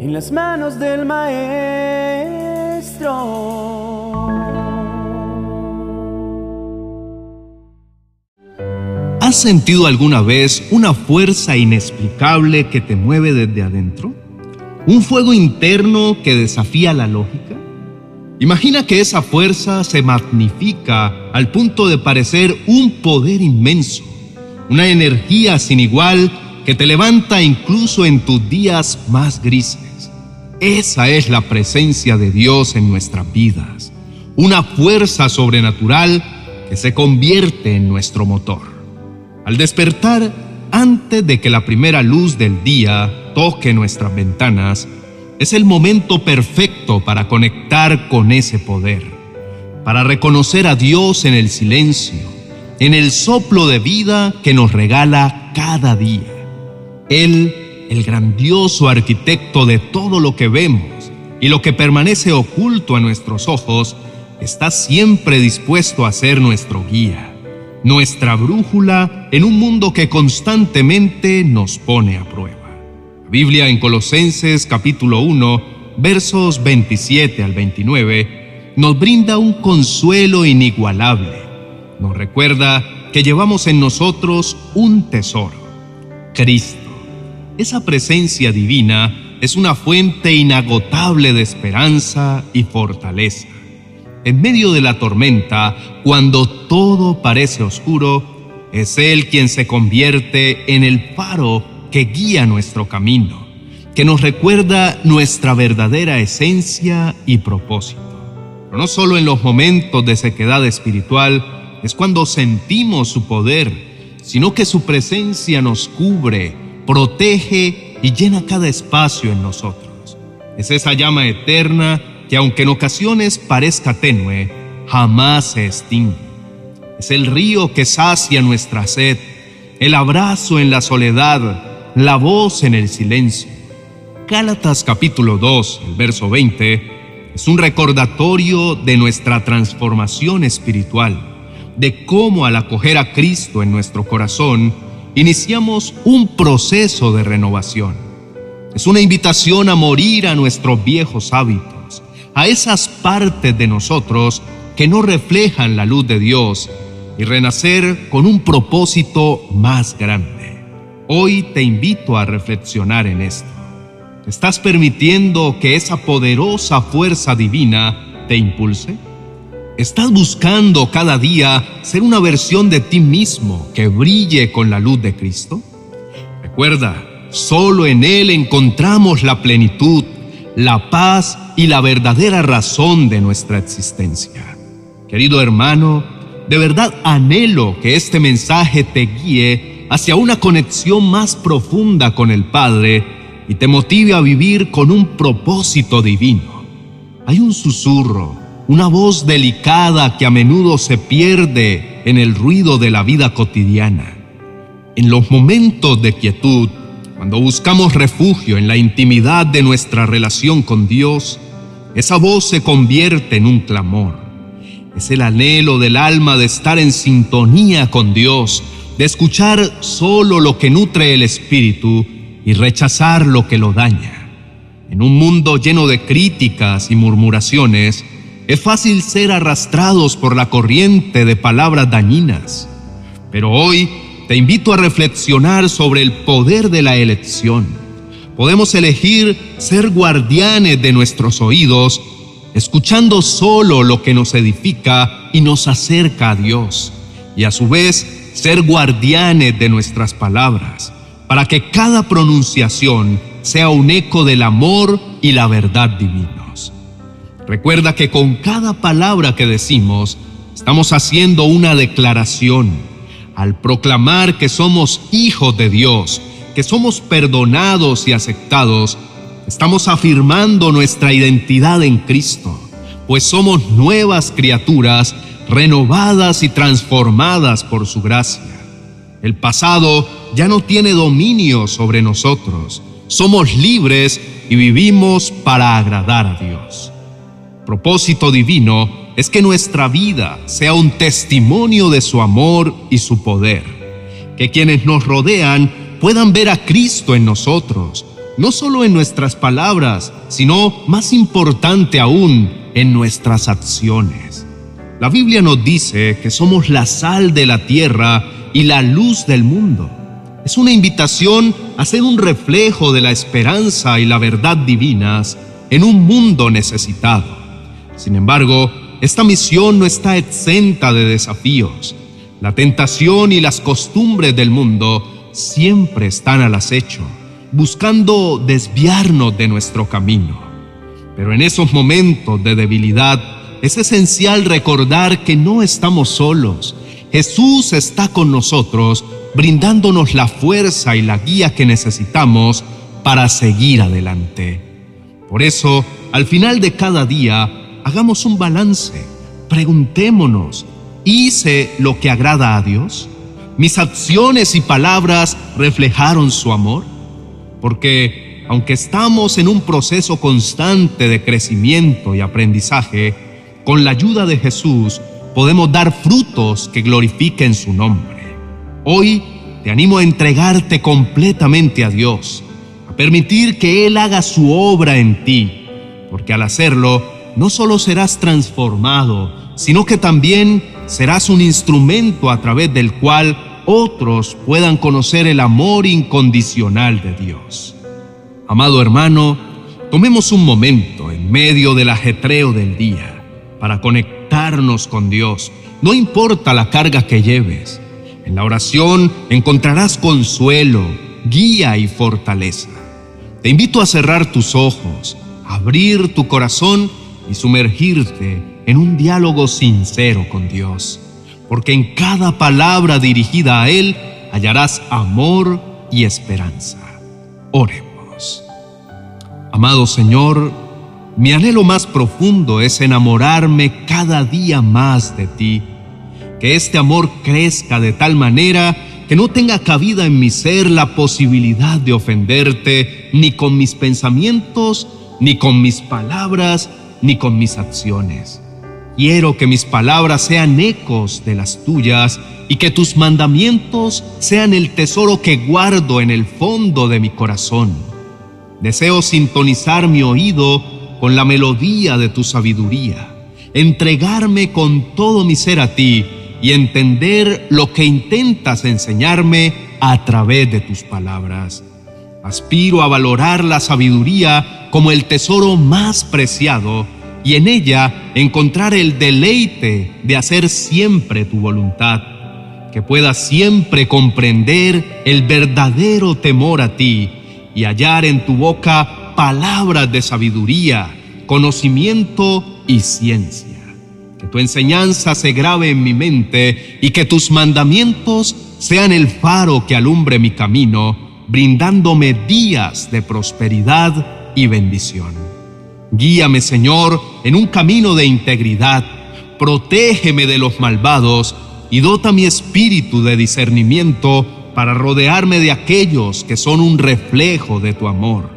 en las manos del Maestro. ¿Has sentido alguna vez una fuerza inexplicable que te mueve desde adentro? ¿Un fuego interno que desafía la lógica? Imagina que esa fuerza se magnifica al punto de parecer un poder inmenso, una energía sin igual que te levanta incluso en tus días más grises. Esa es la presencia de Dios en nuestras vidas, una fuerza sobrenatural que se convierte en nuestro motor. Al despertar, antes de que la primera luz del día toque nuestras ventanas, es el momento perfecto para conectar con ese poder, para reconocer a Dios en el silencio, en el soplo de vida que nos regala cada día. Él, el grandioso arquitecto de todo lo que vemos y lo que permanece oculto a nuestros ojos, está siempre dispuesto a ser nuestro guía, nuestra brújula en un mundo que constantemente nos pone a prueba. Biblia en Colosenses capítulo 1, versos 27 al 29, nos brinda un consuelo inigualable. Nos recuerda que llevamos en nosotros un tesoro, Cristo. Esa presencia divina es una fuente inagotable de esperanza y fortaleza. En medio de la tormenta, cuando todo parece oscuro, es Él quien se convierte en el faro que guía nuestro camino, que nos recuerda nuestra verdadera esencia y propósito. Pero no solo en los momentos de sequedad espiritual es cuando sentimos su poder, sino que su presencia nos cubre, protege y llena cada espacio en nosotros. Es esa llama eterna que aunque en ocasiones parezca tenue, jamás se extingue. Es el río que sacia nuestra sed, el abrazo en la soledad, la voz en el silencio. Gálatas capítulo 2, el verso 20, es un recordatorio de nuestra transformación espiritual, de cómo al acoger a Cristo en nuestro corazón, iniciamos un proceso de renovación. Es una invitación a morir a nuestros viejos hábitos, a esas partes de nosotros que no reflejan la luz de Dios y renacer con un propósito más grande. Hoy te invito a reflexionar en esto. ¿Estás permitiendo que esa poderosa fuerza divina te impulse? ¿Estás buscando cada día ser una versión de ti mismo que brille con la luz de Cristo? Recuerda, solo en Él encontramos la plenitud, la paz y la verdadera razón de nuestra existencia. Querido hermano, de verdad anhelo que este mensaje te guíe hacia una conexión más profunda con el Padre y te motive a vivir con un propósito divino. Hay un susurro, una voz delicada que a menudo se pierde en el ruido de la vida cotidiana. En los momentos de quietud, cuando buscamos refugio en la intimidad de nuestra relación con Dios, esa voz se convierte en un clamor. Es el anhelo del alma de estar en sintonía con Dios, de escuchar solo lo que nutre el espíritu y rechazar lo que lo daña. En un mundo lleno de críticas y murmuraciones, es fácil ser arrastrados por la corriente de palabras dañinas. Pero hoy te invito a reflexionar sobre el poder de la elección. Podemos elegir ser guardianes de nuestros oídos, escuchando solo lo que nos edifica y nos acerca a Dios, y a su vez ser guardianes de nuestras palabras, para que cada pronunciación sea un eco del amor y la verdad divinos. Recuerda que con cada palabra que decimos, estamos haciendo una declaración. Al proclamar que somos hijos de Dios, que somos perdonados y aceptados, estamos afirmando nuestra identidad en Cristo, pues somos nuevas criaturas renovadas y transformadas por su gracia. El pasado ya no tiene dominio sobre nosotros. Somos libres y vivimos para agradar a Dios. Propósito divino es que nuestra vida sea un testimonio de su amor y su poder. Que quienes nos rodean puedan ver a Cristo en nosotros, no solo en nuestras palabras, sino, más importante aún, en nuestras acciones. La Biblia nos dice que somos la sal de la tierra y la luz del mundo. Es una invitación a ser un reflejo de la esperanza y la verdad divinas en un mundo necesitado. Sin embargo, esta misión no está exenta de desafíos. La tentación y las costumbres del mundo siempre están al acecho, buscando desviarnos de nuestro camino. Pero en esos momentos de debilidad es esencial recordar que no estamos solos. Jesús está con nosotros, brindándonos la fuerza y la guía que necesitamos para seguir adelante. Por eso, al final de cada día, hagamos un balance. Preguntémonos, ¿hice lo que agrada a Dios? ¿Mis acciones y palabras reflejaron su amor? Porque, aunque estamos en un proceso constante de crecimiento y aprendizaje, con la ayuda de Jesús podemos dar frutos que glorifiquen su nombre. Hoy te animo a entregarte completamente a Dios permitir que Él haga su obra en ti, porque al hacerlo, no solo serás transformado, sino que también serás un instrumento a través del cual otros puedan conocer el amor incondicional de Dios. Amado hermano, tomemos un momento en medio del ajetreo del día para conectarnos con Dios, no importa la carga que lleves. En la oración encontrarás consuelo, guía y fortaleza. Te invito a cerrar tus ojos, abrir tu corazón y sumergirte en un diálogo sincero con Dios, porque en cada palabra dirigida a Él hallarás amor y esperanza. Oremos. Amado Señor, mi anhelo más profundo es enamorarme cada día más de ti, que este amor crezca de tal manera que no tenga cabida en mi ser la posibilidad de ofenderte ni con mis pensamientos, ni con mis palabras, ni con mis acciones. Quiero que mis palabras sean ecos de las tuyas y que tus mandamientos sean el tesoro que guardo en el fondo de mi corazón. Deseo sintonizar mi oído con la melodía de tu sabiduría, entregarme con todo mi ser a ti y entender lo que intentas enseñarme a través de tus palabras. Aspiro a valorar la sabiduría como el tesoro más preciado y en ella encontrar el deleite de hacer siempre tu voluntad, que pueda siempre comprender el verdadero temor a ti y hallar en tu boca palabras de sabiduría, conocimiento y ciencia. Que tu enseñanza se grabe en mi mente y que tus mandamientos sean el faro que alumbre mi camino, brindándome días de prosperidad y bendición. Guíame, Señor, en un camino de integridad, protégeme de los malvados y dota mi espíritu de discernimiento para rodearme de aquellos que son un reflejo de tu amor.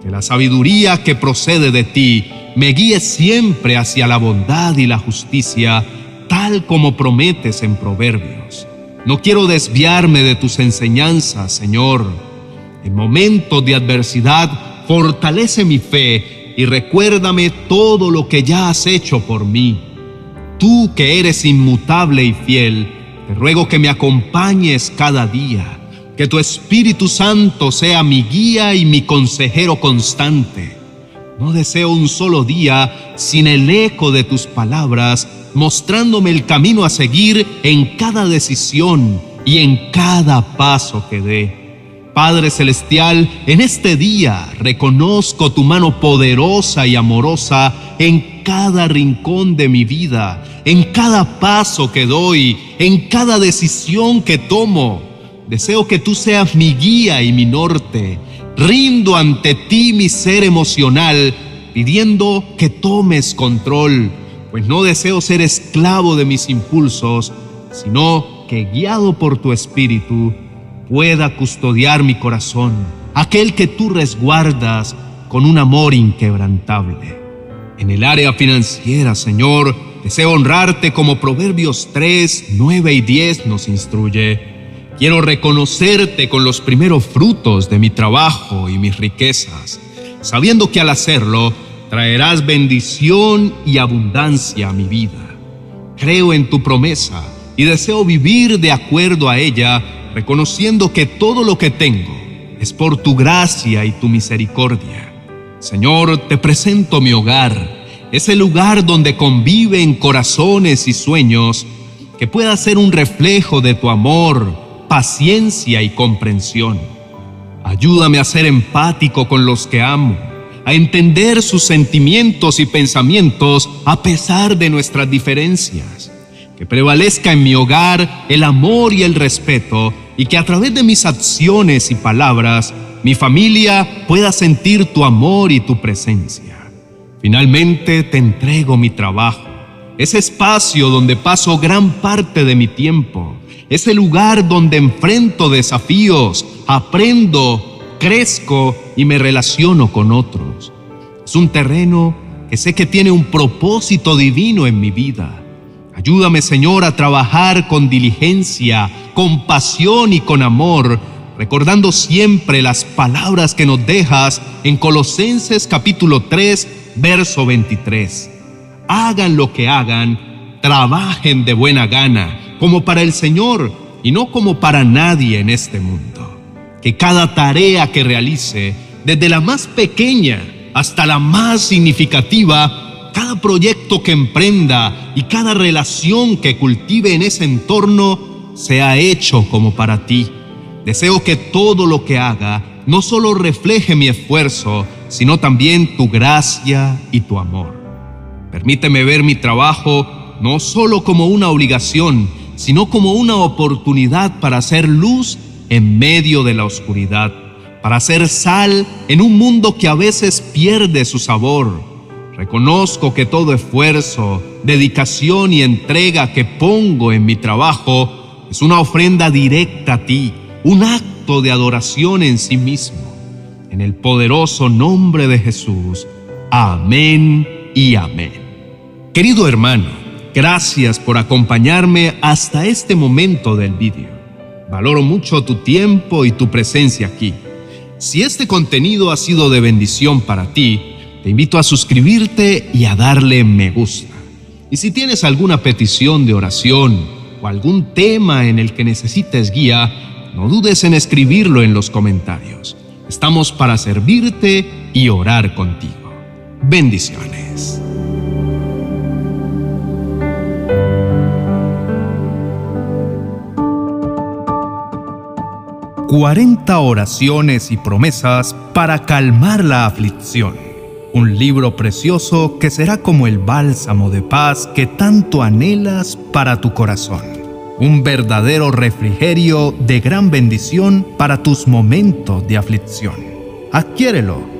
Que la sabiduría que procede de ti me guíe siempre hacia la bondad y la justicia, tal como prometes en Proverbios. No quiero desviarme de tus enseñanzas, Señor. En momentos de adversidad, fortalece mi fe y recuérdame todo lo que ya has hecho por mí. Tú que eres inmutable y fiel, te ruego que me acompañes cada día, que tu Espíritu Santo sea mi guía y mi consejero constante no deseo un solo día sin el eco de tus palabras, mostrándome el camino a seguir en cada decisión y en cada paso que dé. Padre Celestial, en este día reconozco tu mano poderosa y amorosa en cada rincón de mi vida, en cada paso que doy, en cada decisión que tomo. Deseo que tú seas mi guía y mi norte Rindo ante ti mi ser emocional, pidiendo que tomes control, pues no deseo ser esclavo de mis impulsos, sino que guiado por tu espíritu pueda custodiar mi corazón, aquel que tú resguardas con un amor inquebrantable. En el área financiera, Señor, deseo honrarte como Proverbios 3, 9 y 10 nos instruye Quiero reconocerte con los primeros frutos de mi trabajo y mis riquezas, sabiendo que al hacerlo traerás bendición y abundancia a mi vida. Creo en tu promesa y deseo vivir de acuerdo a ella, reconociendo que todo lo que tengo es por tu gracia y tu misericordia. Señor, te presento mi hogar, ese lugar donde conviven corazones y sueños, que pueda ser un reflejo de tu amor, paciencia y comprensión. Ayúdame a ser empático con los que amo, a entender sus sentimientos y pensamientos a pesar de nuestras diferencias. Que prevalezca en mi hogar el amor y el respeto y que a través de mis acciones y palabras mi familia pueda sentir tu amor y tu presencia. Finalmente te entrego mi trabajo, ese espacio donde paso gran parte de mi tiempo es el lugar donde enfrento desafíos, aprendo, crezco y me relaciono con otros. Es un terreno que sé que tiene un propósito divino en mi vida. Ayúdame, Señor, a trabajar con diligencia, con pasión y con amor, recordando siempre las palabras que nos dejas en Colosenses capítulo 3, verso 23. Hagan lo que hagan, trabajen de buena gana como para el Señor y no como para nadie en este mundo. Que cada tarea que realice, desde la más pequeña hasta la más significativa, cada proyecto que emprenda y cada relación que cultive en ese entorno, sea hecho como para ti. Deseo que todo lo que haga no solo refleje mi esfuerzo, sino también tu gracia y tu amor. Permíteme ver mi trabajo no solo como una obligación, sino como una oportunidad para hacer luz en medio de la oscuridad, para hacer sal en un mundo que a veces pierde su sabor. Reconozco que todo esfuerzo, dedicación y entrega que pongo en mi trabajo es una ofrenda directa a ti, un acto de adoración en sí mismo. En el poderoso nombre de Jesús. Amén y amén. Querido hermano, Gracias por acompañarme hasta este momento del vídeo. Valoro mucho tu tiempo y tu presencia aquí. Si este contenido ha sido de bendición para ti, te invito a suscribirte y a darle me gusta. Y si tienes alguna petición de oración o algún tema en el que necesites guía, no dudes en escribirlo en los comentarios. Estamos para servirte y orar contigo. Bendiciones. 40 oraciones y promesas para calmar la aflicción. Un libro precioso que será como el bálsamo de paz que tanto anhelas para tu corazón. Un verdadero refrigerio de gran bendición para tus momentos de aflicción. Adquiérelo